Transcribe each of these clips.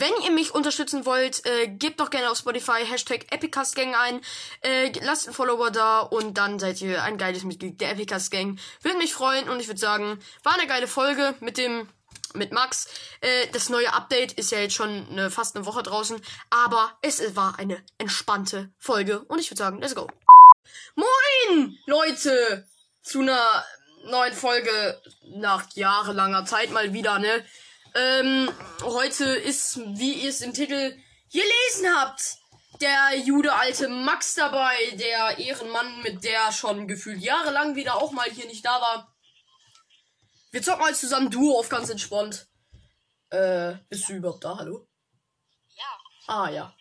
Wenn ihr mich unterstützen wollt, äh, gebt doch gerne auf Spotify Hashtag EpicastGang ein. Äh, lasst einen Follower da und dann seid ihr ein geiles Mitglied der Epicast Gang. Würde mich freuen und ich würde sagen, war eine geile Folge mit dem mit Max. Äh, das neue Update ist ja jetzt schon eine, fast eine Woche draußen, aber es war eine entspannte Folge und ich würde sagen, let's go. Moin, Leute, zu einer neuen Folge nach jahrelanger Zeit mal wieder, ne? Ähm, heute ist, wie ihr es im Titel gelesen habt, der Jude alte Max dabei, der Ehrenmann, mit der schon gefühlt jahrelang wieder auch mal hier nicht da war. Wir zocken mal zusammen Duo auf ganz entspannt. Äh, bist du überhaupt da? Hallo? Ja. Ah, ja.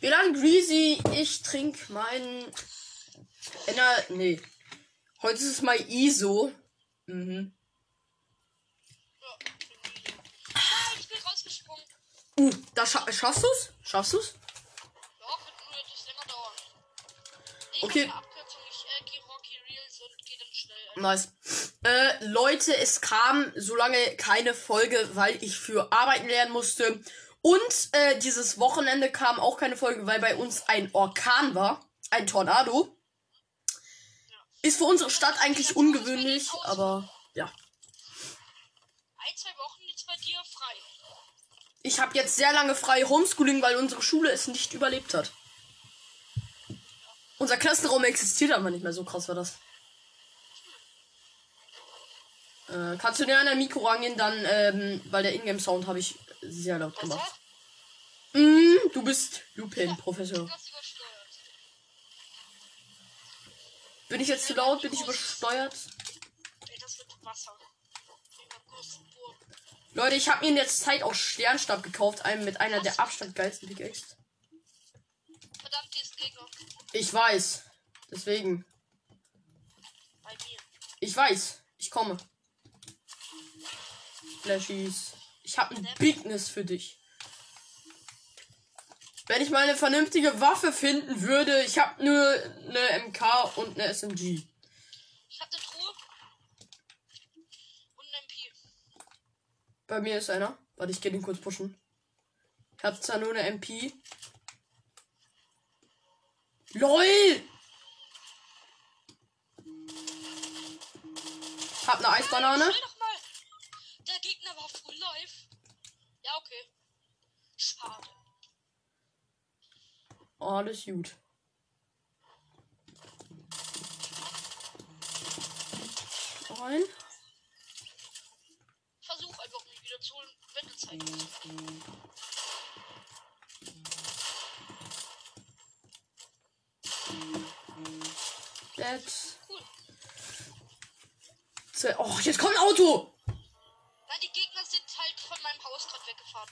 Wir laden Greasy. Ich trink meinen. Ener. Nee. Heute ist es mal ISO. Mhm. Nein, ich bin rausgesprungen. Uh, da scha schaffst du's? Schaffst du's? Ja, wird nur etwas länger dauern. Ich Okay. äh, ein. Nice. Äh, Leute, es kam so lange keine Folge, weil ich für Arbeiten lernen musste. Und äh, dieses Wochenende kam auch keine Folge, weil bei uns ein Orkan war. Ein Tornado. Ist für unsere Stadt eigentlich ungewöhnlich, aber ja. Ein, zwei Wochen jetzt bei dir frei. Ich habe jetzt sehr lange frei Homeschooling, weil unsere Schule es nicht überlebt hat. Unser Klassenraum existiert aber nicht mehr. So krass war das. Äh, kannst du dir an dein Mikro rangehen, dann, ähm, weil der Ingame-Sound habe ich sehr laut gemacht. Mm, du bist Lupin, Professor. Bin ich jetzt zu laut? Bin ich übersteuert? Ey, das wird Wasser. Leute, ich habe mir in der Zeit auch Sternstab gekauft, einen mit einer der Abstand geilsten Pickaxe. Verdammt, hier ist Gegner. Ich weiß. Deswegen. Bei mir. Ich weiß. Ich komme. Flashies. Ich habe ein Bigness für dich. Wenn ich mal eine vernünftige Waffe finden würde, ich habe nur eine MK und eine SMG. Ich hab eine Truhe. Und ein MP. Bei mir ist einer. Warte, ich gehe den kurz pushen. Ich habe zwar nur eine MP. LOL! Hab eine Eisbanane. Nein. Der Gegner war full life. Ja, okay. Schade. Alles gut. Rein. Versuch einfach mich wieder zu du. Cool. Oh, jetzt kommt ein Auto! Nein, die Gegner sind halt von meinem Haus gerade weggefahren.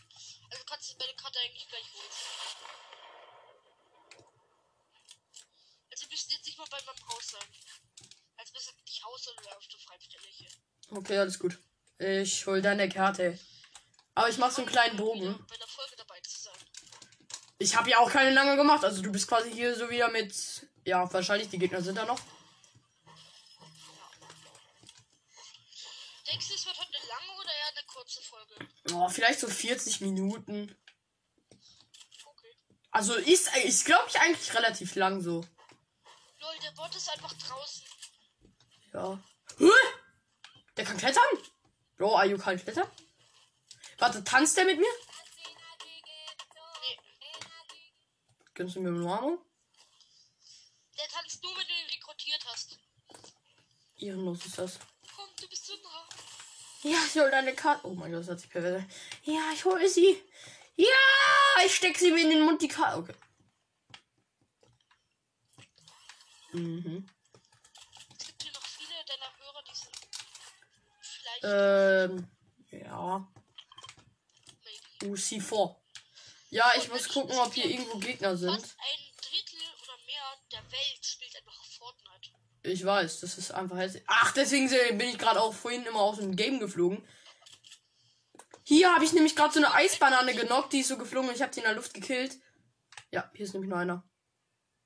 Also kannst du bei der Karte eigentlich gleich holen. Also wir müssen jetzt nicht mal bei meinem Haus sein. Also besser nicht Haus, sondern auf der Freistelle hier. Okay, alles gut. Ich hol deine Karte. Aber ich mach so einen kleinen Bogen. Ich habe ja auch keine lange gemacht. Also du bist quasi hier so wieder mit. Ja, wahrscheinlich die Gegner sind da noch. Denkst du, es wird heute eine lange oder eher eine kurze Folge? Oh, vielleicht so 40 Minuten. Okay. Also ist, ist glaube ich, eigentlich relativ lang so. Lol, der Bot ist einfach draußen. Ja. Hä? Der kann klettern? Bro, Ayu kann klettern? Warte, tanzt der mit mir? Nee, Gönnst du mir eine Umarmung? der tanzt nur, wenn du ihn rekrutiert hast. Ehrenlos ist das. Komm, du bist so nah. Ja, ich hol deine Karte. Oh mein Gott, das hat sich pervers. Ja, ich hole sie. Ja, ich steck sie mir in den Mund, die Karte. Okay. Mhm. Es gibt hier noch viele deiner Hörer, die sind vielleicht Ähm, ja. UC4. Ja, ich muss gucken, ob hier irgendwo Gegner sind. Fast ein Drittel oder mehr der Welt spielt einfach Fortnite. Ich weiß, das ist einfach hässlich. Ach, deswegen bin ich gerade auch vorhin immer aus dem Game geflogen. Hier habe ich nämlich gerade so eine Eisbanane genockt, die ist so geflogen und ich habe sie in der Luft gekillt. Ja, hier ist nämlich nur einer.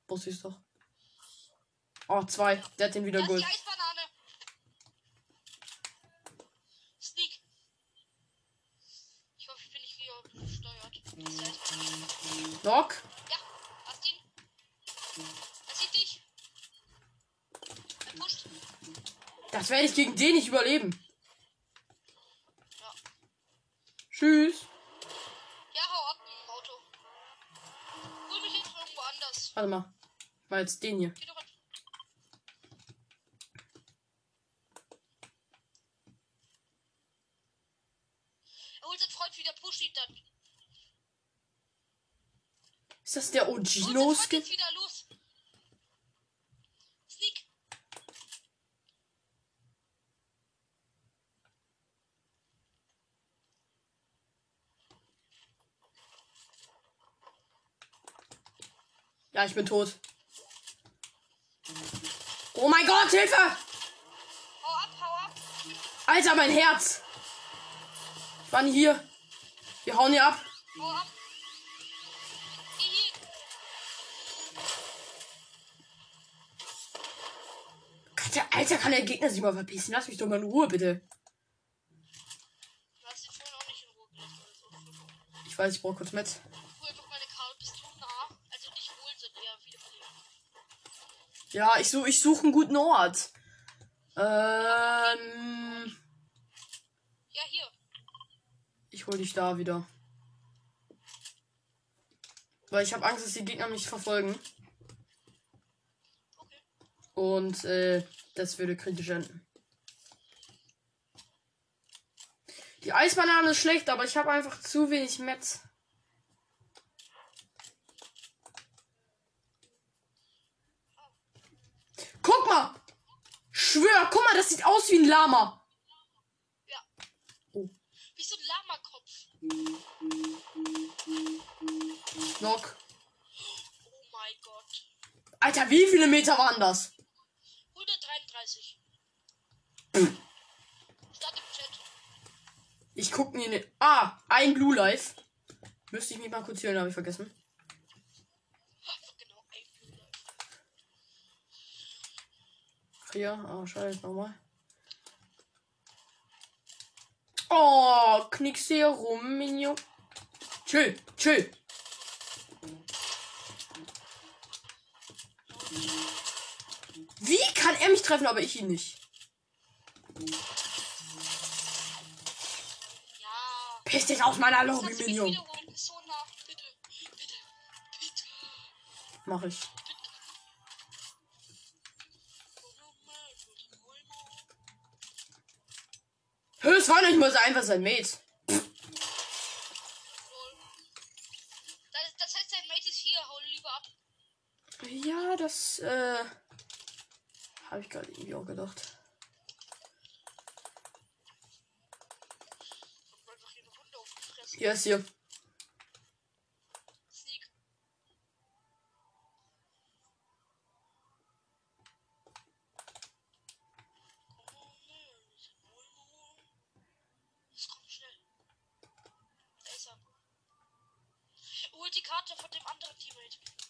Wusste ich doch. Oh, zwei. Der hat den wieder ist gut. die Eisbanane. Sneak. Ich hoffe, ich bin nicht wieder gesteuert. Knock. Ja, hast ihn. Er sieht dich. Er pusht. Das werde ich gegen den nicht überleben. Ja. Tschüss. Ja, hau ab im Auto. Hol mich jetzt irgendwo anders. Warte mal. Ich mach jetzt den hier. Er holt seinen Freund wieder, push ihn dann. Ist das der Freund Skin? jetzt wieder los. Sneak. Ja, ich bin tot. Oh mein Gott, Hilfe! Hau ab, hau ab. Alter, mein Herz! Ich war nie hier. Wir hauen hier ab. Hau ab. Geh hier. Gott, der Alter, kann der Gegner sich mal verpissen? Lass mich doch mal in Ruhe, bitte. Du hast vorhin auch nicht in Ruhe gelassen. Ich weiß, ich brauche kurz mit. einfach meine Karte. Bist du nah? Also nicht wohl dir. Ja, ich, such, ich suche einen guten Ort. Ähm. Ja, hier. Ich hol dich da wieder. Weil ich habe Angst, dass die Gegner mich verfolgen. Okay. Und äh, das würde kritisch enden. Die Eisbanane ist schlecht, aber ich habe einfach zu wenig Metz. Guck mal! Schwör, guck mal, das sieht aus wie ein Lama. Ja. Oh. Wie so ein Lamakopf. Knock. Oh mein Gott. Alter, wie viele Meter waren das? 133. Start im Chat. Ich guck mir ne. Ah, ein Blue Life. Müsste ich mich mal kurz hören, habe ich vergessen. Genau, ein Blue Hier, ah, scheiße, nochmal. Oh, knickst hier rum, Minion. Chill, chill. Wie kann er mich treffen, aber ich ihn nicht? Ja. Piss dich aus meiner Lobby, Minion. Mach ich. Hö, es war nicht mal so einfach sein Mate. Das, das heißt, dein Mate ist hier. Hau lieber ab. Ja, das, äh. Habe ich gerade irgendwie auch gedacht. Hier ist hier. Sneak. Es kommt schnell. Da ist er. Holt die Karte von dem anderen Teammate.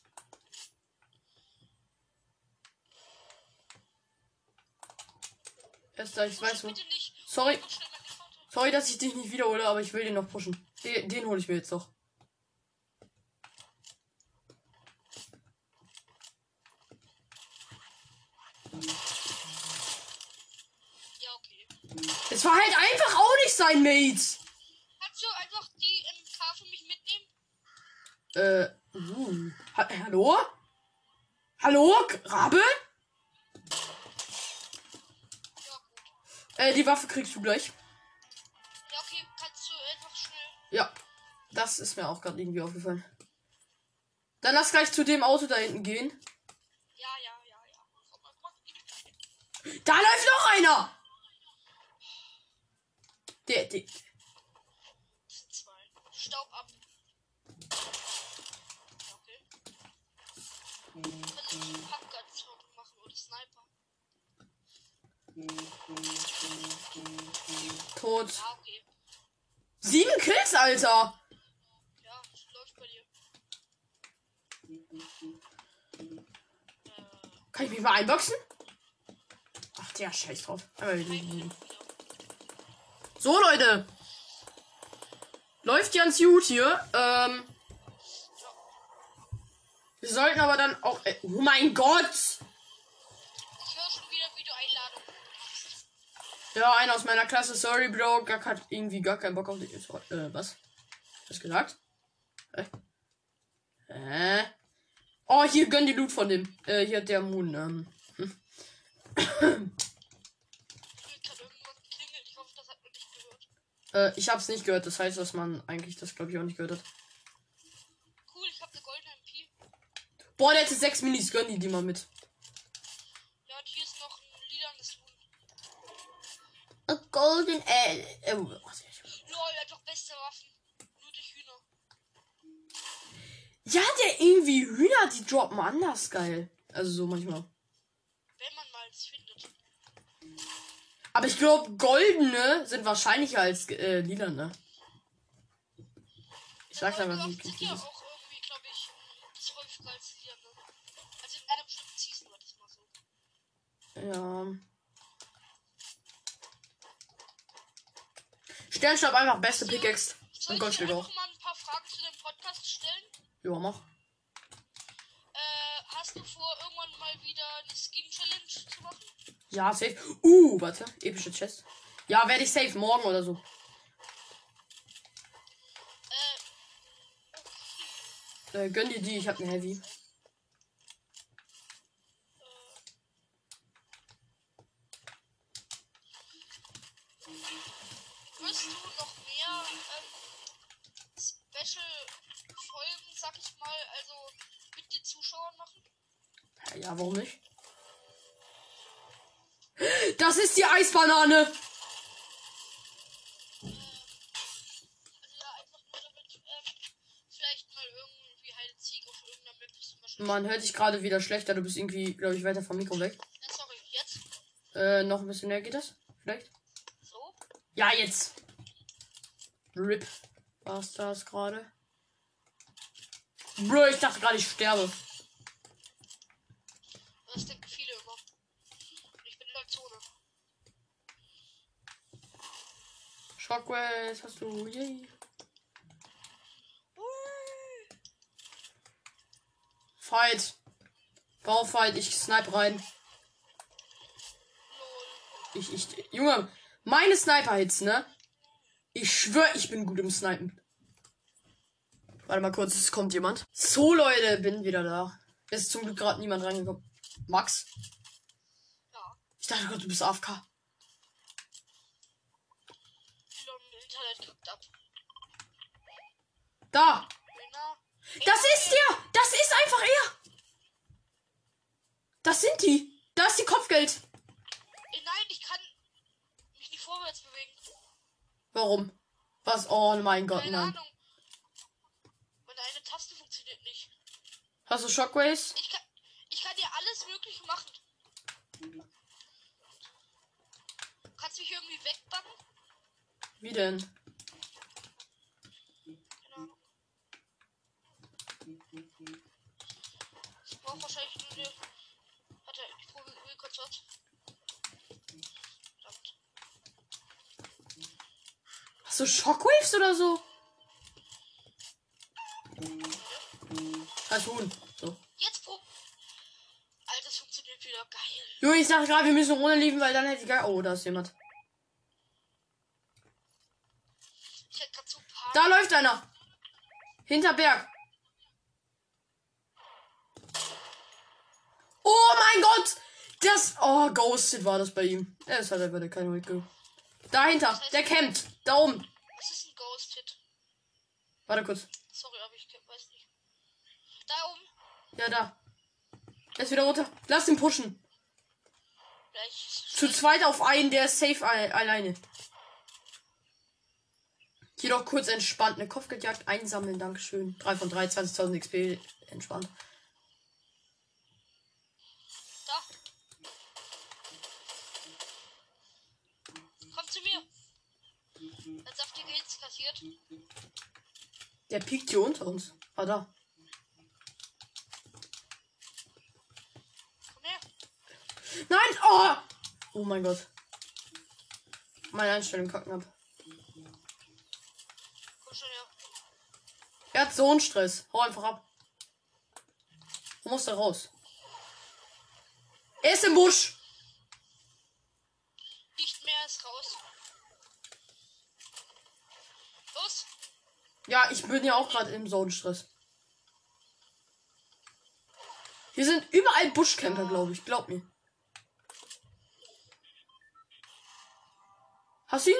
Er da, ich weiß wo. Sorry. Sorry, dass ich dich nicht wiederhole, aber ich will den noch pushen. Den, den hole ich mir jetzt noch. Ja, okay. Es war halt einfach auch nicht sein Mate. Kannst du einfach die MK für mich mitnehmen? Äh, uh. Ha hallo? Hallo? Rabe? Ja, gut. Äh, die Waffe kriegst du gleich. Ja, okay. Kannst du einfach schnell. Ja. Das ist mir auch gerade irgendwie aufgefallen. Dann lass gleich zu dem Auto da hinten gehen. Ja, ja, ja, ja. Da läuft noch einer! Der, der. Das sind zwei. Staub ab. Okay. Kann ich Pumpgun machen oder Sniper? Tot. Ja, okay. Sieben Kills, Alter! Ja, läuft bei dir. Kann ich mich mal einboxen? Ach, der Scheiß drauf. So, Leute. Läuft ganz gut hier. Ähm, Wir sollten aber dann auch. Äh, oh mein Gott! Ich höre schon wieder, wie du Einladungen machst. Ja, einer aus meiner Klasse, sorry, Bro. Gack hat irgendwie gar keinen Bock auf dich. Äh, was? Was gesagt? Äh. Äh. Oh, hier gönn die Loot von dem. Äh, hier hat der Moon. Ähm. hm. Äh, ich hab's nicht gehört. Das heißt, dass man eigentlich das, glaube ich, auch nicht gehört hat. Cool, ich habe eine goldene MP. Boah, der hätte sechs Minis. Gönn die die mal mit. Ja, und hier ist noch ein lilanes Huhn. A golden L. Äh. Lol, er hat doch beste Waffen. Nur durch Hühner. ja, der irgendwie Hühner, die droppen anders geil. Also so manchmal. Wenn man mal eins findet. Aber ich glaube, goldene sind wahrscheinlicher als äh, lila, ne? Ich sag's einfach Waffen nicht. sind ja auch irgendwie, glaube ich, das häufiger als lilane. Also in einer bestimmten Season war das mal so. Ja. Sternstab einfach beste Pickaxe. Soll Und ich Goldschläge dir auch. einfach mal ein paar Fragen zu dem Podcast stellen? Ja, mach. Äh, hast du vor, irgendwann mal wieder eine Skin-Challenge zu machen? Ja, safe. Uh, warte. Epische Chest. Ja, werde ich safe morgen oder so. Äh, Äh, gönn dir die, ich hab ne Heavy. wirst du noch mehr ähm, Special-Folgen, sag ich mal, also mit den Zuschauern machen? Ja, warum nicht? Das ist die Eisbanane. Also ja, einfach nur damit ähm, vielleicht mal irgendwie Heide Sieg auf irgendeiner Map zum Beispiel. Man hört dich gerade wieder schlechter. Du bist irgendwie, glaube ich, weiter vom Mikro weg. Ja, sorry, jetzt? Äh, noch ein bisschen näher geht das? Vielleicht? So? Ja, jetzt. RIP. Was das gerade? Bro, ich dachte gerade, ich sterbe. Das denken viele immer. Und ich bin in der Zone. Shockwave hast du. Yay. Fight. Baufight, ich snipe rein. Ich, ich, Junge, meine Sniper-Hits, ne? Ich schwör, ich bin gut im Snipen. Warte mal kurz, es kommt jemand. So, Leute, bin wieder da. Ist zum Glück gerade niemand reingekommen. Max? Ja, Ich dachte Gott, du bist AFK. Da! Das ist der! Das ist einfach er! Das sind die! Da ist die Kopfgeld! Nein, ich kann mich nicht vorwärts bewegen. Warum? Was? Oh mein Gott, Keine nein. Ahnung. Meine eine Taste funktioniert nicht. Hast du Shockwaves? Ich kann, ich kann dir alles Mögliche machen. Du kannst mich irgendwie wegbannen? Wie denn? Keine Ahnung. Ich brauche wahrscheinlich nur eine. Warte, ich probiere kurz was. Verdammt. Hast du Shockwaves oder so? Als Huhn. So. Jetzt prob. Alter, das funktioniert wieder geil. Junge, ich dachte gerade, wir müssen runterliefen, weil dann hätte ich gar. Oh, da ist jemand. Ich hätte gerade so. Da läuft einer. Hinter Berg. Oh mein Gott! Das. Oh, Ghosted war das bei ihm. Er ist halt einfach der keine Hit Dahinter. Der campt. Da oben. Was ist ein Ghost-Hit? Warte kurz. Sorry, aber ich weiß nicht. Da oben. Ja, da. Er ist wieder runter. Lass ihn pushen. Gleich. Zu zweit auf einen, der ist safe al- alleine. Hier doch kurz entspannt. Eine Kopfgeldjagd einsammeln. Dankeschön. 3 von 3, 20.000 XP. Entspannt. Hits kassiert. Der piekt hier unter uns. Ah, da. Komm her. Nein! Oh! Oh mein Gott. Meine Einstellung kacken ab. Komm schon her. Er hat so einen Stress. Hau einfach ab. Komm aus da raus. Er ist im Busch. Nicht mehr ist raus. Los. Ja, ich bin ja auch gerade im Zonenstress. Hier sind überall Buschcamper, glaube ich. Glaub mir. Hast du ihn?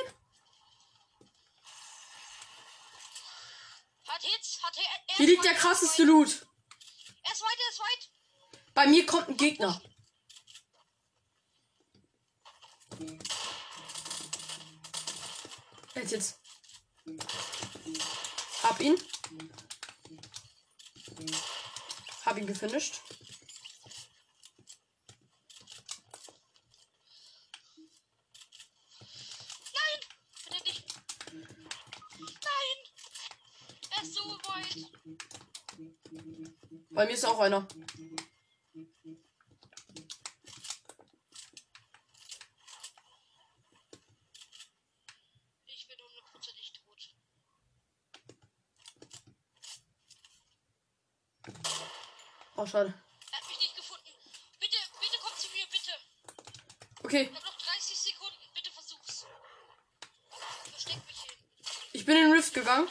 Hat Hits. Hat. Er Hier liegt der krasseste Loot. Er ist weit, er ist weit. Bei mir kommt ein Gegner. Jetzt jetzt. Hab ihn. Hab ihn gefinisht. Nein. Bitte nicht. Nein. Er ist so weit. Bei mir ist auch einer. Ich bin hundertprozentig tot. Oh, schade. Er hat mich nicht gefunden. Bitte, bitte komm zu mir, bitte. Okay, Ich hab noch 30 Sekunden. Bitte versuch's. Versteck mich hin. ich bin in den Rift gegangen.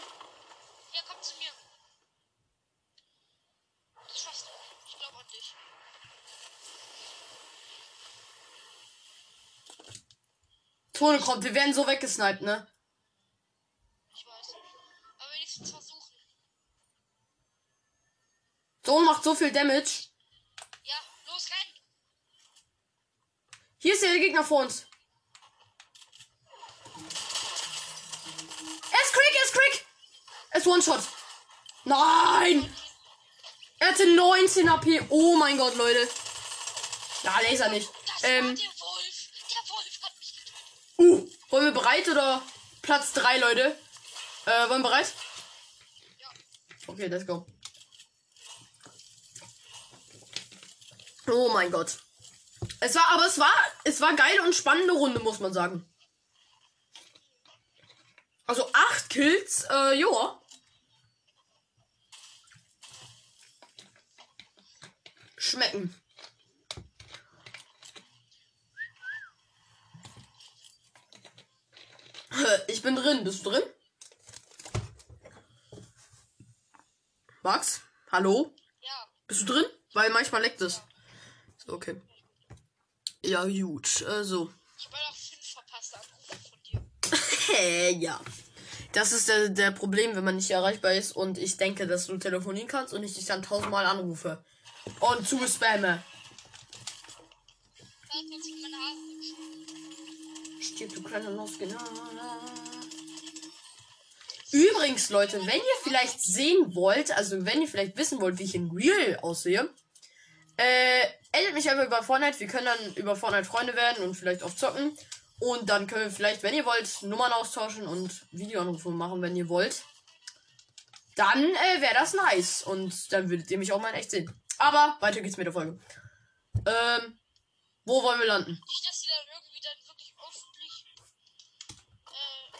Ja, komm zu mir. Das schaffst du. Ich glaube an dich. Tone kommt, wir werden so weggesniped, ne? Macht so viel Damage. Ja, los, renn. Hier ist der Gegner vor uns. Er ist quick, er ist quick. Er ist One-Shot. Nein! Er hatte 19 AP. Oh mein Gott, Leute. Ja, Laser nicht. Das Ähm, der Wolf. Der Wolf hat mich getötet. uh, wollen wir bereit oder Platz 3, Leute? Äh, wollen wir bereit? Ja. Okay, let's go. Oh mein Gott. Es war, aber es war, es war geile und spannende Runde, muss man sagen. Also acht Kills, äh, joa. Schmecken. Ich bin drin. Bist du drin? Max? Hallo? Ja. Bist du drin? Weil manchmal leckt es. Okay. Ja, gut. Also. Ich habe noch fünf verpasste Anrufe von dir. Hä, ja. Das ist der, der Problem, wenn man nicht erreichbar ist und ich denke, dass du telefonieren kannst und ich dich dann tausendmal anrufe. Und zu spamme. Stirb, du kleiner Nuss, genau. Übrigens, Leute, wenn ihr vielleicht sehen wollt, also wenn ihr vielleicht wissen wollt, wie ich in Real aussehe, äh, addet mich einfach über Fortnite. Wir können dann über Fortnite Freunde werden und vielleicht auch zocken. Und dann können wir vielleicht, wenn ihr wollt, Nummern austauschen und Videoanrufe machen, wenn ihr wollt. Dann äh, wäre das nice. Und dann würdet ihr mich auch mal in echt sehen. Aber weiter geht's mit der Folge. Ähm, wo wollen wir landen? Nicht, dass sie dann irgendwie dann wirklich öffentlich äh,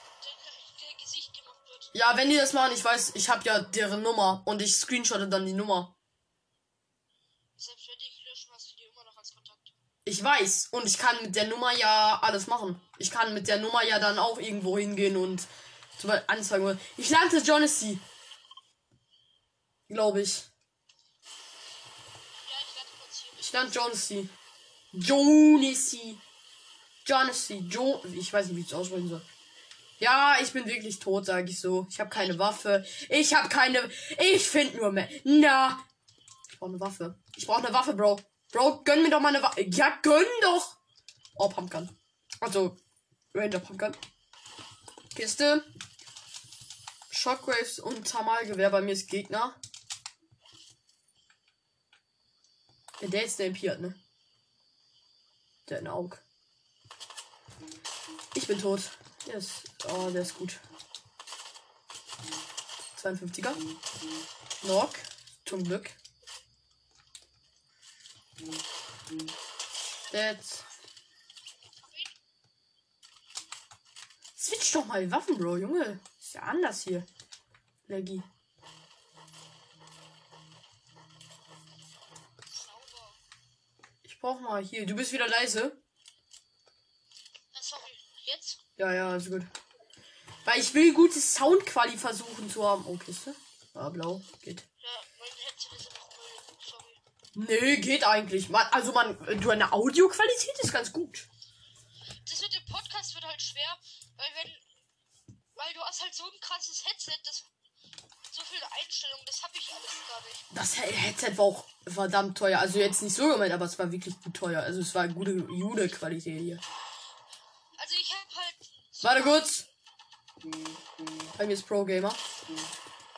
der Gesicht gemacht wird. Ja, wenn die das machen, ich weiß, ich habe ja deren Nummer und ich screenshotte dann die Nummer. Selbst wenn die löschen, hast du die immer noch als Kontakt. Weiß. Und ich kann mit der Nummer ja alles machen. Ich kann mit der Nummer ja dann auch irgendwo hingehen und zum Beispiel anzeigen. Ich lernte Jonesy. Glaube ich. Ich lernte Jonesy. Jonesy. Jonesy. Jo ich weiß nicht, wie ich es aussprechen soll. Ja, ich bin wirklich tot, sage ich so. Ich habe keine Waffe. Ich habe keine. Ich finde nur mehr. Na. Ich brauche eine Waffe. Ich brauche eine Waffe, Bro. Bro, gönn mir doch mal eine Waffe. Ja, gönn doch. Oh, Pumpgun. Also, Ranger Pumpgun. Kiste. Shockwaves und Thermalgewehr. Bei mir ist Gegner. Der ist der impiert, ne? Der in Auge. Ich bin tot. Der ist. Oh, der ist gut. 52er. Knock. Zum Glück. Ihn. Switch doch mal die Waffen, Bro, Junge. Ist ja anders hier. Leggy. brauch mal hier. Du bist wieder leise. Jetzt? Ja, ja, ist gut. Weil ich will gute Soundquali versuchen zu haben. Oh, Kiste. Ah, blau. Geht. Ja, Nee, geht eigentlich. Man, also man, du eine Audioqualität ist ganz gut. Das mit dem Podcast wird halt schwer, weil wenn. Weil du hast halt so ein krasses Headset, das. So viele Einstellungen, das habe ich alles gar nicht. Das He- Headset war auch verdammt teuer. Also jetzt nicht so gemeint, aber es war wirklich gut teuer. Also es war gute Jude-Qualität hier. Also ich habe halt. Warte kurz. Bei mir ist Pro Gamer.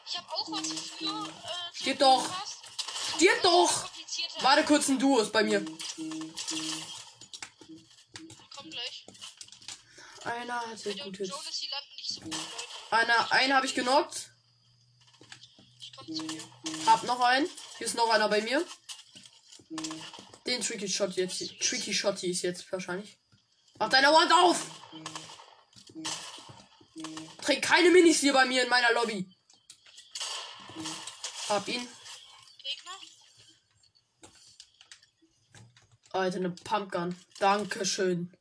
Ich habe auch was für. Äh, Stirb doch. Stirb doch! Warte kurz, ein Duo ist bei mir. Komm gleich. Einer hat sehr gut Hits. So gut. Einer, einen habe ich genockt. Hab noch einen. Hier ist noch einer bei mir. Den Tricky Shot jetzt. Tricky Shotty ist jetzt wahrscheinlich. Mach deine Wand auf! Trägt keine Minis hier bei mir in meiner Lobby. Hab ihn. Gegner? Alter, eine Pumpgun. Dankeschön.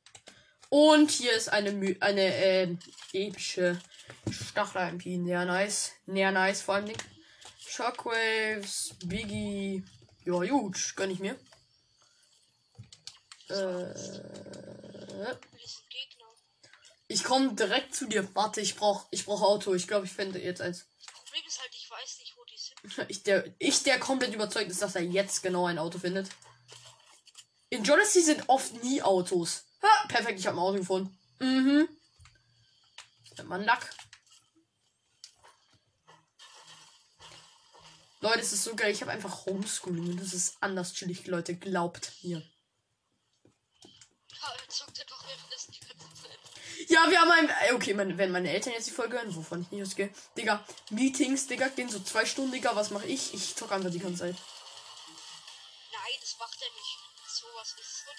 Und hier ist eine eine ähm, epische Stachel-MP. Sehr nice. Sehr nice vor allem. Shockwaves, Biggie. Ja, gut, gönn ich mir. Äh, ich komme direkt zu dir. Warte, ich brauch, ich brauch Auto. Ich glaube, ich finde jetzt eins. Problem ist halt, ich weiß nicht, wo die sind. Ich der, ich, der komplett überzeugt ist, dass er jetzt genau ein Auto findet. In Jonesy sind oft nie Autos. Ha, perfekt, ich habe ein Auto gefunden. Mhm. Mann, Lack. Leute, es ist so geil. Ich habe einfach Homeschooling und das ist anders chillig, Leute. Glaubt mir. Ja, wir haben ein. äh, Okay, meine, wenn meine Eltern jetzt die Folge hören, wovon ich nicht ausgehe. Digga, Meetings, Digga, gehen so zwei Stunden, Digga. Was mache ich? Ich zock einfach die ganze Zeit.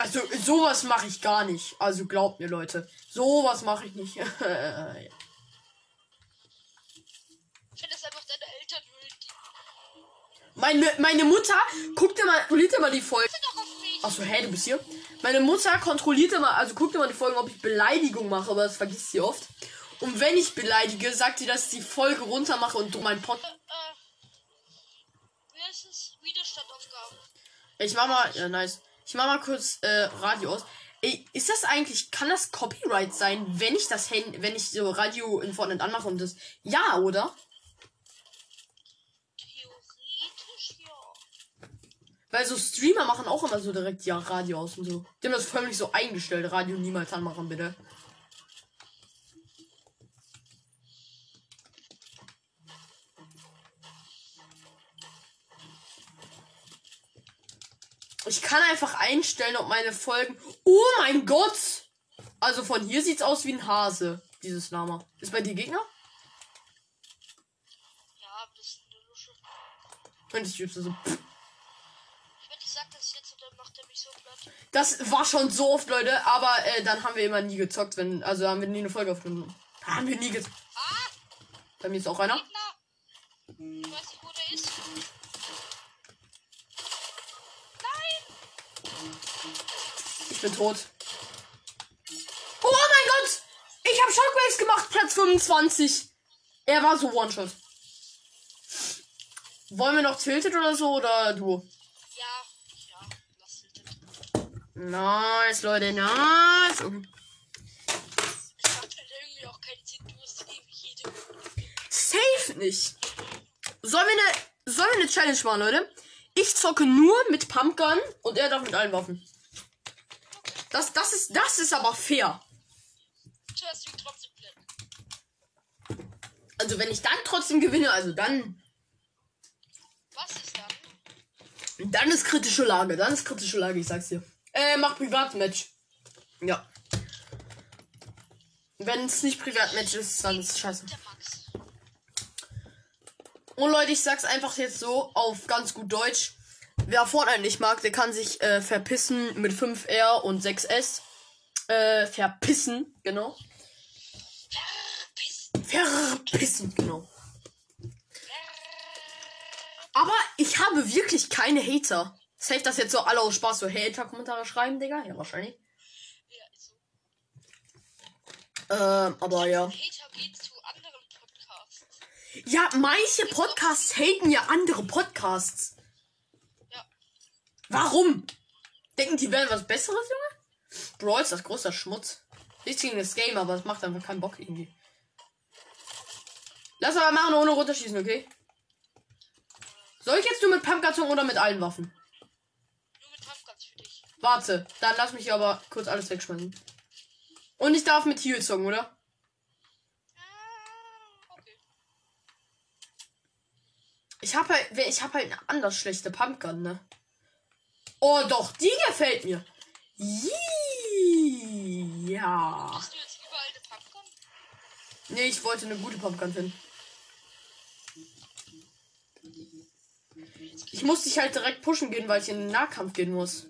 Also, sowas mache ich gar nicht. Also, glaubt mir, Leute. Sowas mache ich nicht. Ich finde das einfach deine Eltern meine, meine Mutter, guckt dir mal, kontrolliert mal die Folgen. Achso, hä, du bist hier? Meine Mutter kontrolliert mal, also guckt mal die Folgen, ob ich Beleidigung mache, aber das vergisst sie oft. Und wenn ich beleidige, sagt sie, dass ich die Folge runter mache und mein Pod. Äh, äh. Wie heißt es? Widerstandaufgaben. Ich mach mal, ja, nice. Ich mach mal kurz äh, Radio aus. Ey, ist das eigentlich, kann das Copyright sein, wenn ich das Handy, wenn ich so Radio in Fortnite anmache und das. Ja, oder? Theoretisch ja. Weil so Streamer machen auch immer so direkt ja Radio aus und so. Die haben das förmlich so eingestellt. Radio niemals anmachen, bitte. Kann einfach einstellen, ob meine Folgen. Oh mein Gott! Also von hier sieht's aus wie ein Hase, dieses Lama. Ist bei dir Gegner? Ja, das ist eine Lusche. Und ich üb's so. Pff. Das. Das war schon so oft, Leute, aber äh, dann haben wir immer nie gezockt, wenn. Also haben wir nie eine Folge aufgenommen. Haben wir nie gezockt. Ah! Bei mir ist auch einer. Gegner! Ich weiß nicht, wo der ist. Nein! Ich bin tot. Oh mein Gott! Ich habe Shockwaves gemacht, Platz 25. Er war so One-Shot. Wollen wir noch Tilted oder so oder du? Ja, ja, lass es. Nice, Leute, nice. Okay. Es macht halt irgendwie auch keinen Sinn, du musst jede Safe nicht. Sollen wir eine, sollen wir eine Challenge machen, Leute? Ich zocke nur mit Pumpgun und er darf mit allen Waffen. Das, das ist, das ist aber fair. Also wenn ich dann trotzdem gewinne, also dann, Was ist dann? dann ist kritische Lage, dann ist kritische Lage, ich sag's dir. Äh, mach Privatmatch. Ja. Wenn es nicht Privatmatch ist, dann ist es scheiße. Und Leute, ich sag's einfach jetzt so auf ganz gut Deutsch. Wer Fortnite nicht mag, der kann sich äh, verpissen mit 5R und 6S. Äh, verpissen, genau. Piss. Verpissen, genau. Aber ich habe wirklich keine Hater. Safe das jetzt so alle aus Spaß so Hater-Kommentare schreiben, Digga? Ja, wahrscheinlich. Ja, ist so. Ähm, aber ja. Hater geht zu anderen Podcasts. Ja, manche Podcasts haten ja andere Podcasts. Warum? Denken die wären was Besseres, Junge? Brawl ist das großer Schmutz. Nichts gegen das Game, aber es macht einfach keinen Bock irgendwie. Lass aber machen ohne runterschießen, okay? Soll ich jetzt nur mit Pumpkarton oder mit allen Waffen? Nur mit Pumpguns für dich. Warte, dann lass mich aber kurz alles wegschmeißen. Und ich darf mit Heal zocken, oder? Ah. Ich hab halt, ich hab halt eine anders schlechte Pumpgun, ne? Oh doch, die gefällt mir. Ja. Hast du jetzt überall eine Pumpgun? Nee, ich wollte eine gute Pumpgun finden. Ich muss dich halt direkt pushen gehen, weil ich in den Nahkampf gehen muss.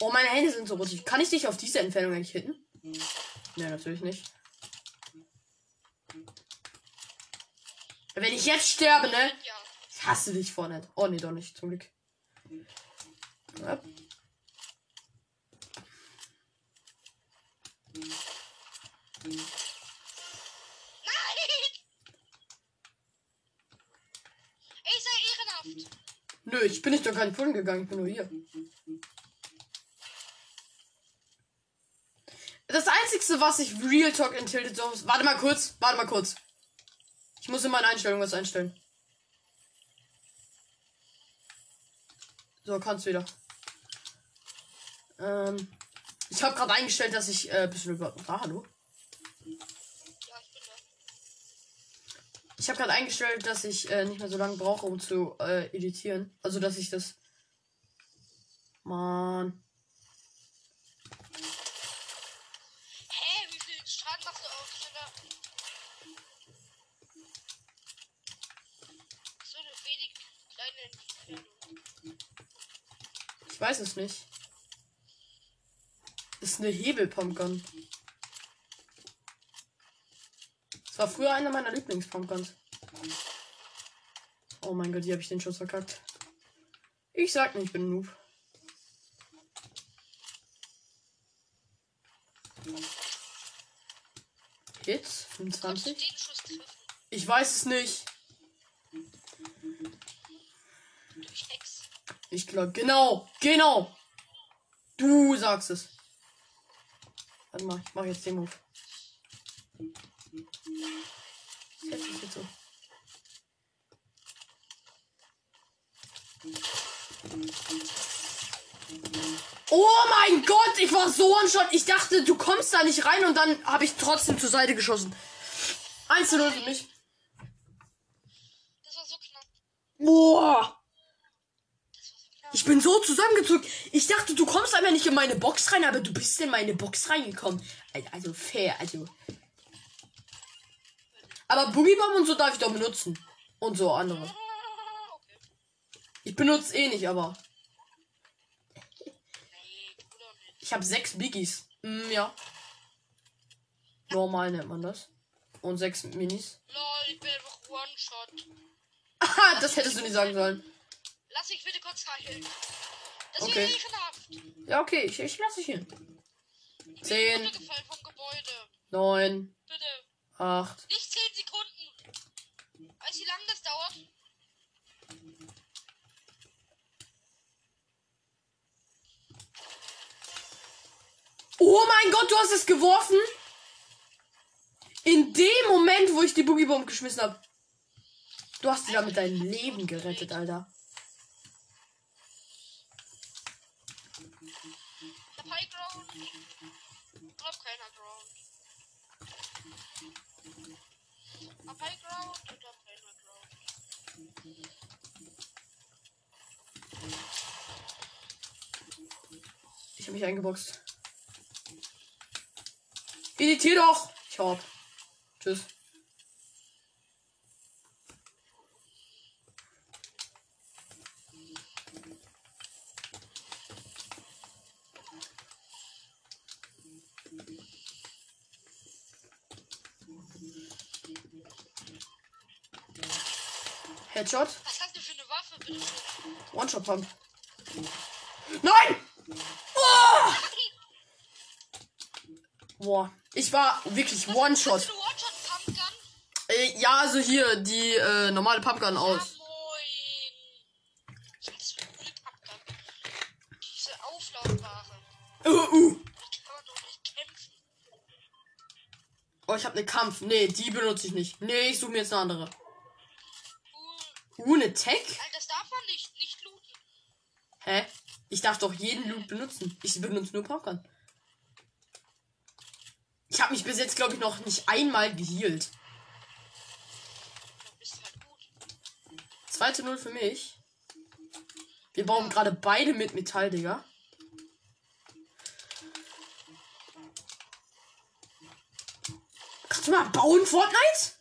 Oh, meine Hände sind so rutschig. Kann ich dich auf diese Entfernung eigentlich hitten? Nee, natürlich nicht. Wenn ich jetzt sterbe, ne? Ja. Ich hasse dich vorne. Oh, nee, doch nicht, zum Glück. Ja. Nein! Ey, sei ehrenhaft. Nö, ich bin nicht doch keinen Pullen gegangen, ich bin nur hier. Das einzigste, was ich Real Talk in Tilted Zones. Warte mal kurz, warte mal kurz. Ich muss in meinen Einstellungen was einstellen. So, kannst wieder. Ähm, ich habe gerade eingestellt, dass ich äh, bist du überhaupt noch da, hallo? Ja, ich bin da. Ich habe gerade eingestellt, dass ich äh, nicht mehr so lange brauche, um zu äh, editieren. Also, dass ich das. Mann. Hä, wie viel Schaden machst du auf schneller? So eine wenig kleine Entfernung. Ich weiß es nicht. Ist eine Hebelpumpgun. Das war früher einer meiner Lieblingspumpguns. Oh mein Gott, hier habe ich den Schuss verkackt. Ich sag nicht, ich bin ein Noob. Hits Kannst du 25. den Schuss treffen? Ich weiß es nicht. Durch Hex. Ich glaube, genau, genau. Du sagst es. Warte mal, ich mache jetzt den Move. Das ist jetzt so. Oh mein Gott, ich war so ein Shot. Ich dachte, du kommst da nicht rein und dann habe ich trotzdem zur Seite geschossen. 1 zu 0 für mich. Das war so knapp. Boah. Das war so knapp. Ich bin so zusammengezuckt. Ich dachte, du kommst einfach nicht in meine Box rein, aber du bist in meine Box reingekommen. Al- Also fair, also. Aber Boogiebomb und so darf ich doch benutzen. Und so andere. Ich benutze eh nicht, aber. Ich habe sechs Biggies. Mm, ja. Normal nennt man das. Und sechs Minis. Lol, ich bin einfach One-Shot. Aha, das hättest du nicht sagen sollen. Lass mich bitte kurz heilen. Das Okay. wäre ehrenhaft. Ja, okay, ich, ich lasse dich hin. Ich Zehn. runtergefallen vom Gebäude. Neun, Bitte. acht. Nicht 10 Sekunden. Weißt du, wie lange das dauert? Oh mein Gott, du hast es geworfen? In dem Moment, wo ich die Boogiebomb geschmissen habe. Du hast dir damit dein Leben gerettet, Alter. Ich hab keiner Ground. Hab High Ground und hab keiner Ground. Ich habe mich eingeboxt. Editier doch! Ich hau ab. Tschüss. Headshot. Was hast du für eine Waffe, bitte? schön? One-Shot-Pump. Nein! Oh! Boah, ich war wirklich One-Shot. Hast du eine One-Shot-Pumpgun? Äh, ja, also hier, die äh, normale Pumpgun Ja, aus. moin. Ich hab für eine coole Pumpgun. Diese auflaufbare. Uh, uh. Oh, ich habe eine Kampf. Nee, die benutze ich nicht. Nee, ich suche mir jetzt eine andere. Nein, das darf man nicht. Nicht looten. Hä? Ich darf doch jeden Loot benutzen. Ich benutze nur Pumpgun. Ich habe mich bis jetzt, glaube ich, noch nicht einmal gehealt. Halt gut. 2 zu 0 für mich. Wir bauen gerade beide mit Metall, Digga. Kannst du mal bauen, Fortnite?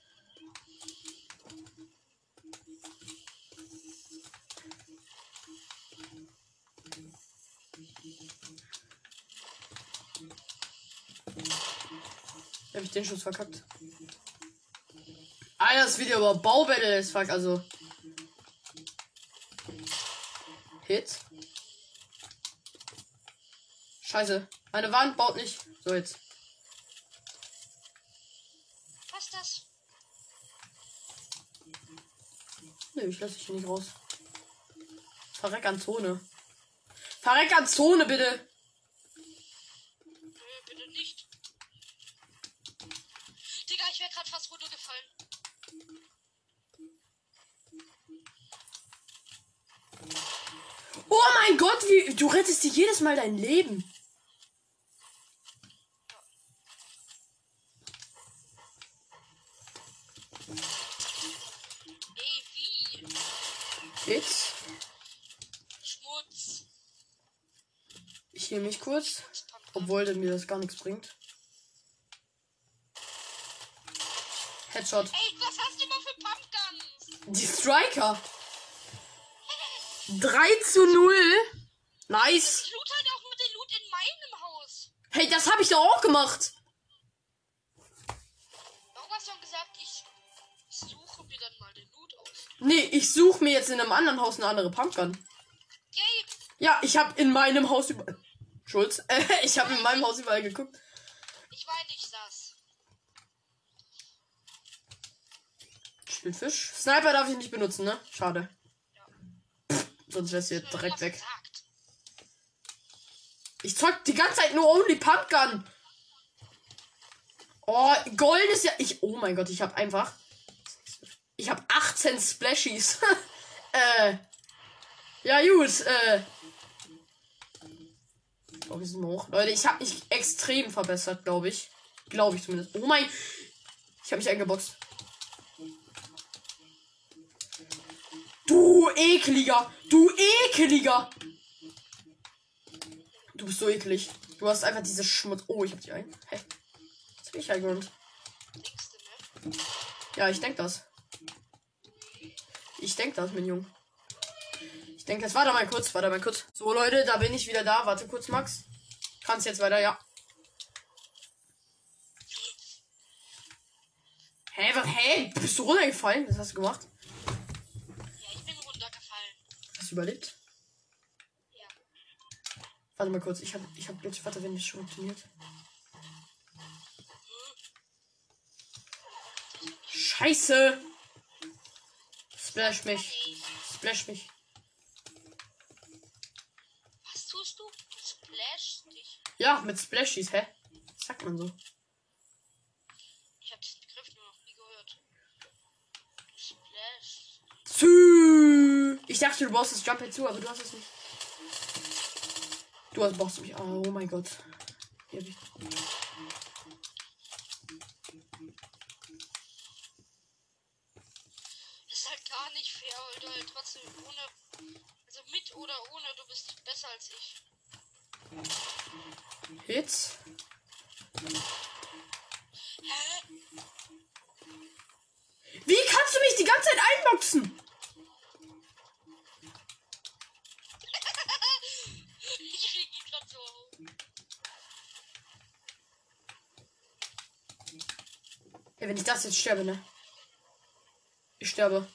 Den Schuss verkackt. Ah, das Video über Baubattle ist fuck, also. Hit. Scheiße. Meine Wand baut nicht. So jetzt. Was ist das? Nö, ich lasse dich hier nicht raus. Verreck an Zone. Verreck an Zone, bitte. Nö, bitte nicht. Digga, ich wäre gerade fast runtergefallen. Oh mein Gott, wie, du rettest dir jedes Mal dein Leben. Ey, wie? Jetzt. Schmutz. Ich heal mich kurz. Obwohl der mir das gar nichts bringt. Headshot. Ey, was hast du mal für Pumpguns? Die Striker. 3 zu 0. Nice. Ich loot halt auch mit dem Loot in meinem Haus. Hey, das habe ich doch auch gemacht. Warum hast du dann gesagt, ich suche mir dann mal den Loot aus? Nee, ich suche mir jetzt in einem anderen Haus eine andere Pumpgun. Yay! Ja, ich habe in meinem Haus über. Schulz. Ich habe in meinem Haus überall geguckt. Ich meine nicht das. Spielfisch. Sniper darf ich nicht benutzen, ne? Schade. Sonst wär's Nur direkt weg. Ich zock die ganze Zeit nur Only Pumpgun. Oh, Gold ist ja. Ich. Oh mein Gott, ich habe einfach. Ich habe 18 Splashies. äh. Ja, gut. Äh. Oh, wir sind hoch. Leute, ich habe mich extrem verbessert, glaube ich. Glaube ich zumindest. Oh mein. Ich habe mich eingeboxt. Du ekliger. Du ekliger. Du bist so eklig. Du hast einfach diese Schmutz. Oh, ich hab dich ein. Hä? Was hab ich eingeräumt? Ja, ich denk das. Ich denk das, mein Junge. Ich denke, das. Warte mal kurz, warte mal kurz. So, Leute, da bin ich wieder da. Warte kurz, Max. Kannst jetzt weiter, ja. Hä, was? Hä? Bist du runtergefallen? Was hast du gemacht? Ja, ich bin runtergefallen. Hast du überlebt? Ja. Warte mal kurz, ich hab, ich hab Glitch. Warte, wenn das schon funktioniert. Scheiße! Splash mich. Splash mich. was tust du? Splashst dich. Ja, mit Splashies, hä? Sagt man so. Ich habe diesen Begriff nur noch nie gehört. Du splashst. Zü. Ich dachte, du brauchst das Jump hinzu, aber du hast es nicht. Du hast brauchst mich. Oh mein Gott. Hier hab ich. Ist halt gar nicht fair, weil du halt trotzdem ohne. Also mit oder ohne, du bist besser als ich. Hits. Hä? Wie kannst du mich die ganze Zeit einboxen? Ja, wenn ich das jetzt sterbe, ne? Ich sterbe.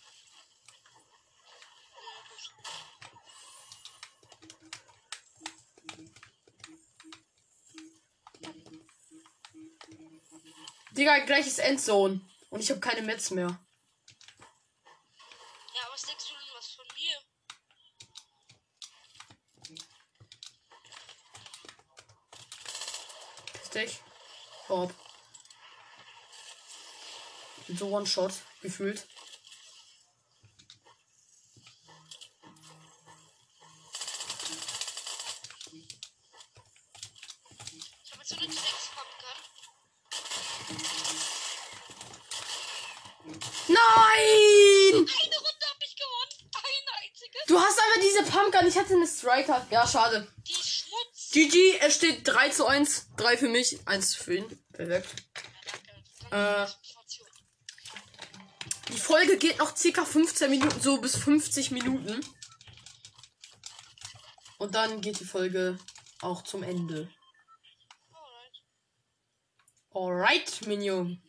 Digga, gleich ist Endzone. Und ich habe keine Metz mehr. Ja, was denkst du denn was von mir? Piss dich. Bob. So One-Shot, gefühlt. Nein! Du hast einfach diese Pumpgun. Ich hatte eine Striker. Ja, schade. Die. GG, es steht 3 zu 1. 3 für mich, 1 für ihn. Perfekt. Äh. für die Information. Die Folge geht noch circa 15 Minuten, so bis 50 Minuten. Und dann geht die Folge auch zum Ende. Alright. Minion.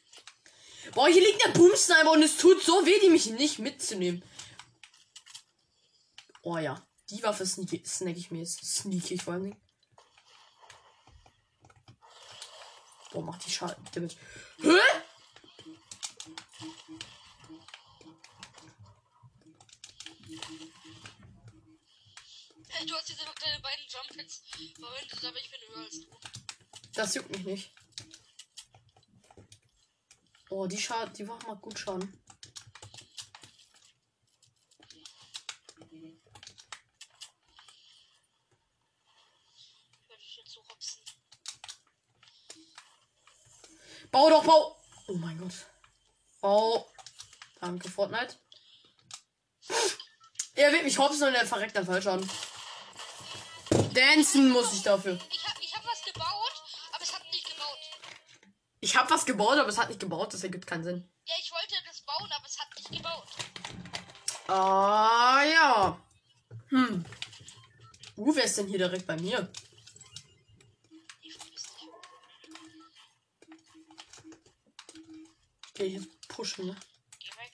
Boah, hier liegt der Boomsniper und es tut so weh, die mich nicht mitzunehmen. Oh ja, die Waffe sneaky, snack ich mir jetzt. Sneaky vor allem. Boah, macht die Schaden. Hä? Du hast jetzt einfach deine beiden Jump Hits verwendet, aber ich bin höher als du. Das juckt mich nicht. Oh, die Schaden, die Waffe macht gut Schaden. Bau doch, bau! Oh mein Gott. Bau. Danke, Fortnite. Er wird mich hopsen und er verreckt dann falsch an. Dancen muss ich dafür. Ich hab, ich hab was gebaut, aber es hat nicht gebaut. Ich habe was gebaut, aber es hat nicht gebaut. Das ergibt keinen Sinn. Ja, ich wollte das bauen, aber es hat nicht gebaut. Ah, ja. Hm. Uh, wer ist denn hier direkt bei mir? Ich verpiss dich. Ich geh jetzt pushen, ne? Geh weg.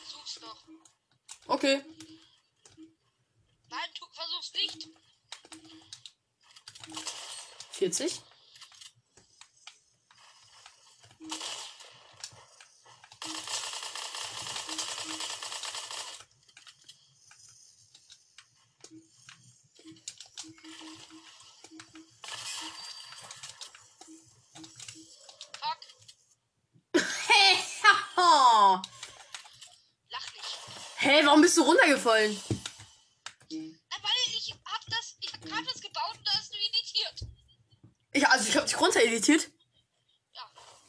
Versuch's doch. Okay. Nein, tu, versuch's nicht. 40. Fuck. Hey, haha. Lach nicht. Hey, warum bist du runtergefallen? Na, weil ich hab das, ich hab gerade was gebaut und da hast du editiert. Ich, editiert. Ja.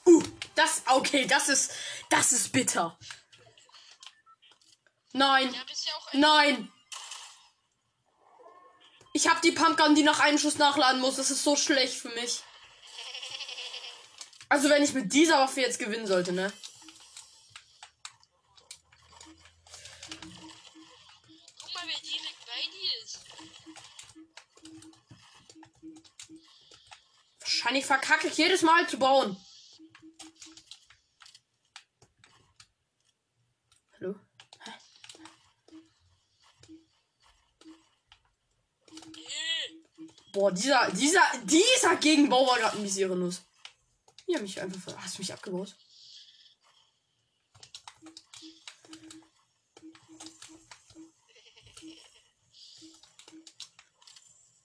Uh, das, okay, das ist, das ist bitter. Nein, Ja, nein. Ich habe die Pumpgun, die nach einem Schuss nachladen muss. Das ist so schlecht für mich. Also wenn ich mit dieser Waffe jetzt gewinnen sollte, ne? Guck mal, wer direkt bei dir ist. Wahrscheinlich verkacke ich jedes Mal zu bauen. Hallo? Boah, dieser, dieser, dieser Gegenbau war gerade ein mies Nuss. Ja, mich einfach. Hast du mich abgebaut?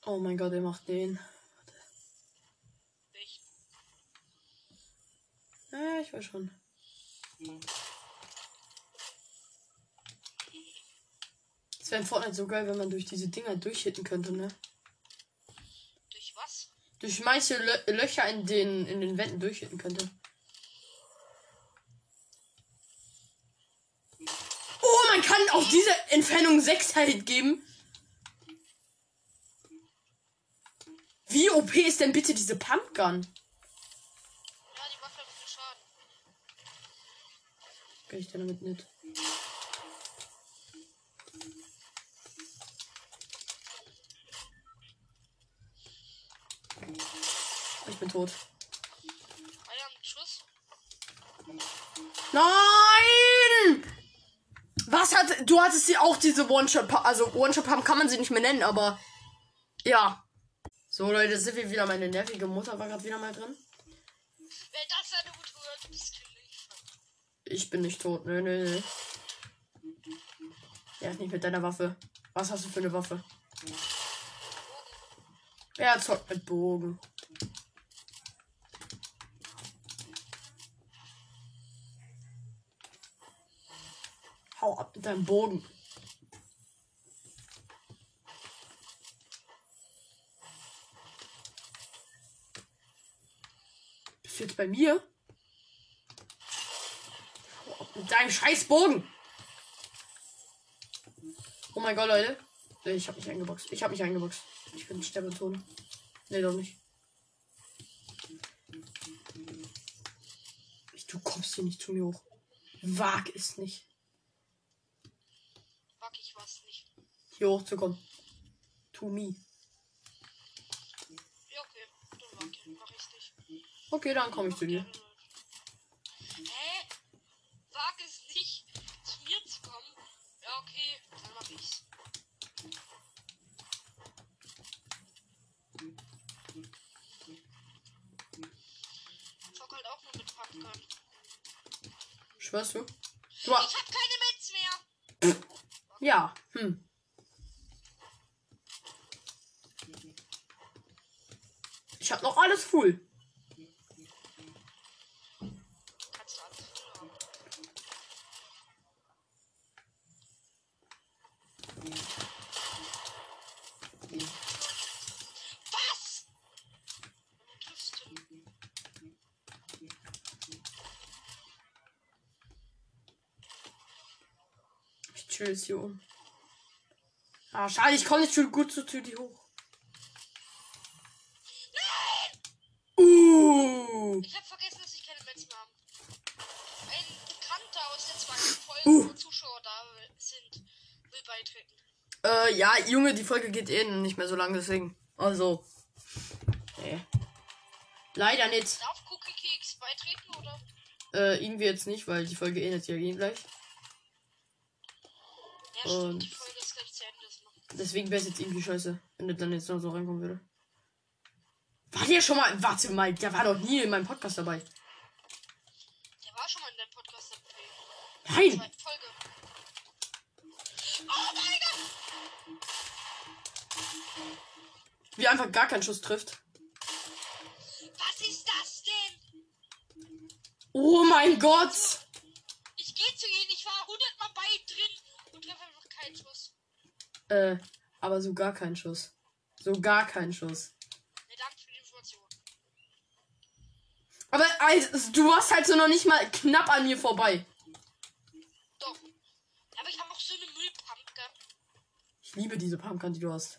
Oh mein Gott, er macht den. Ja, schon. Es wäre in Fortnite so geil, wenn man durch diese Dinger durchhitten könnte, ne? Durch was? Durch manche Lö Löcher in den, in den Wänden durchhitten könnte. Oh, man kann auf diese Entfernung 6 Hit geben. Wie OP ist denn bitte diese Pumpgun? Ja, die macht halt viel Schaden. Kann ich damit nicht? Ich bin tot. Ah. Nein! Was hat. Du hattest sie auch diese One-Shot. Also One-Shot-Pump kann man sie nicht mehr nennen, aber. Ja. So, Leute, sind wir wieder. Meine nervige Mutter war gerade wieder mal drin. Ich bin nicht tot. Nö, nö, nö. Er ist nicht mit deiner Waffe. Was hast du für eine Waffe? Er zockt mit Bogen. Hau ab mit deinem Bogen. Bist du jetzt bei mir? Hau ab mit deinem scheiß Bogen. Oh mein Gott, Leute. Ich hab mich eingeboxt. Ich hab mich eingeboxt. Ich bin Sterbetone. Nee, doch nicht. Du kommst hier nicht zu mir hoch. Wag es nicht, Wag ich was nicht. hier hochzukommen. To me. Ja, okay. Dann wag ich, mach ich's nicht. Okay, dann komme ich zu dir. Hä? Wag es nicht, zu mir zu kommen. Ja, okay, dann mach ich's. Zock halt auch nur mit Pumpgun. Schwörst du? Du Ich hast. hab keine Mets mehr. Ja. Hm. Ich hab noch alles full. Kannst du alles voll haben. Was? Warum triffst du? Hier um. Ah, schade, ich komme nicht schon gut zu dir hoch. Uh. Ich hab vergessen, dass ich keine Mets mehr habe. Ein Bekannter aus der zweiten Folge, Uh. Zuschauer da sind, will beitreten. Äh, ja, Junge, die Folge geht eh nicht mehr so lange, deswegen. Also. Nee. Leider nicht. Darf Cookie Keks beitreten oder? Äh, irgendwie jetzt nicht, weil die Folge endet ja eh gleich. Ja, stimmt, Und- die Folge ist gleich zu Ende. Deswegen wäre es jetzt irgendwie scheiße, wenn der dann jetzt noch so reinkommen würde. War der schon mal. Warte mal, der war doch nie in meinem Podcast dabei. Der war schon mal in der Podcast dabei. Nein! Folge. Oh mein Gott! Wie einfach gar keinen Schuss trifft. Was ist das denn? Oh mein Gott! Keinen Schuss. Äh, aber so gar keinen Schuss. So gar keinen Schuss. Ne, danke für die Information. Aber also, du warst halt so noch nicht mal knapp an mir vorbei. Doch. Aber ich habe auch so eine Müllpumpgun. Ich liebe diese Pumpgun, die du hast.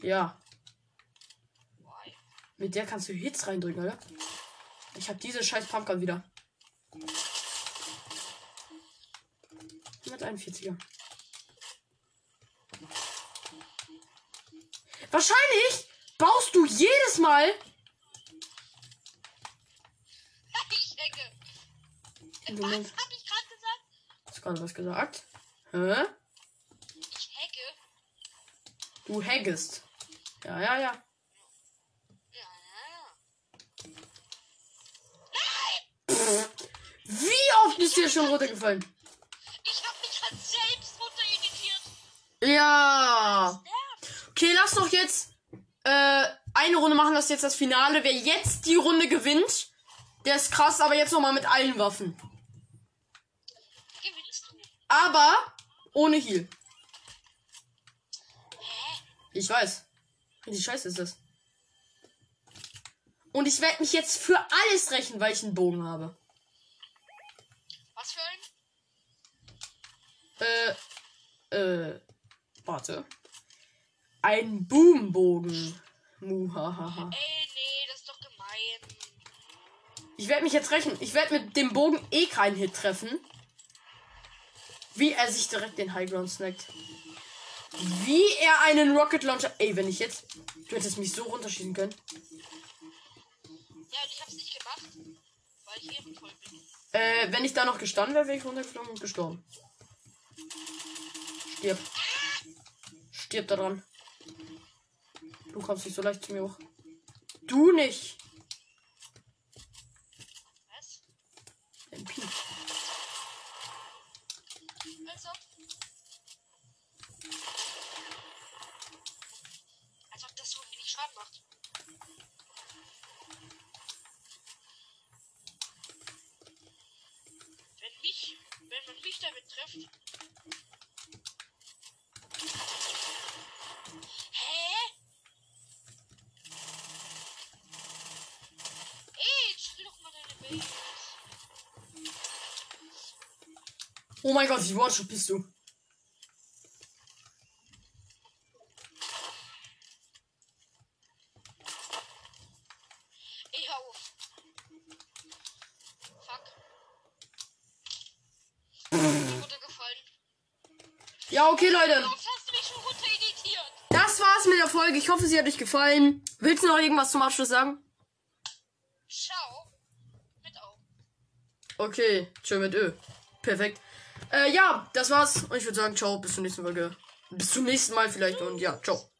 Die. Ja, Why? mit der kannst du Hits reindrücken, oder? Ich habe diese scheiß Pumpgun wieder. 141er. Wahrscheinlich baust du jedes Mal. ich hacke. Was habe ich gerade gesagt? Hast du gerade was gesagt? Hä? Ich hacke. Du haggest. Ja, ja, ja. Ja, ja, ja. Wie oft ist dir schon runtergefallen? Ja. Okay, lass doch jetzt äh, eine Runde machen, das ist jetzt das Finale. Wer jetzt die Runde gewinnt, der ist krass, aber jetzt nochmal mit allen Waffen. Gewinnst du? Aber ohne Heal. Ich weiß. Wie scheiße ist das? Und ich werde mich jetzt für alles rächen, weil ich einen Bogen habe. Was für ein? Äh, äh, warte. Ein Boombogen. Muhahaha. Ey, nee, das ist doch gemein. Ich werde mich jetzt rächen. Ich werde mit dem Bogen eh keinen Hit treffen. Wie er sich direkt den Highground snackt. Wie er einen Rocket Launcher. Ey, wenn ich jetzt. Du hättest mich so runterschießen können. Ja, und ich hab's nicht gemacht, weil ich ehrenvoll bin. Äh, wenn ich da noch gestanden wäre, wäre ich runtergeflogen und gestorben. Stirb. Stirb da dran. Du kommst nicht so leicht zu mir hoch. Du nicht. Was? MP. Also. Als ob das so wenig Schaden macht. Wenn mich, wenn man mich damit trifft. Hä? Ey, chill doch mal deine Base. Oh mein Gott, wie Watch bist du? Hör auf. Fuck. Ich runtergefallen. Ja, okay, Leute. Das war's mit der Folge. Ich hoffe, sie hat euch gefallen. Willst du noch irgendwas zum Abschluss sagen? Ciao. Mit Au. Okay, tschö mit Ö. Perfekt. Äh, ja, das war's. Und ich würde sagen, ciao, bis zur nächsten Folge. Bis zum nächsten Mal vielleicht und ja, ciao.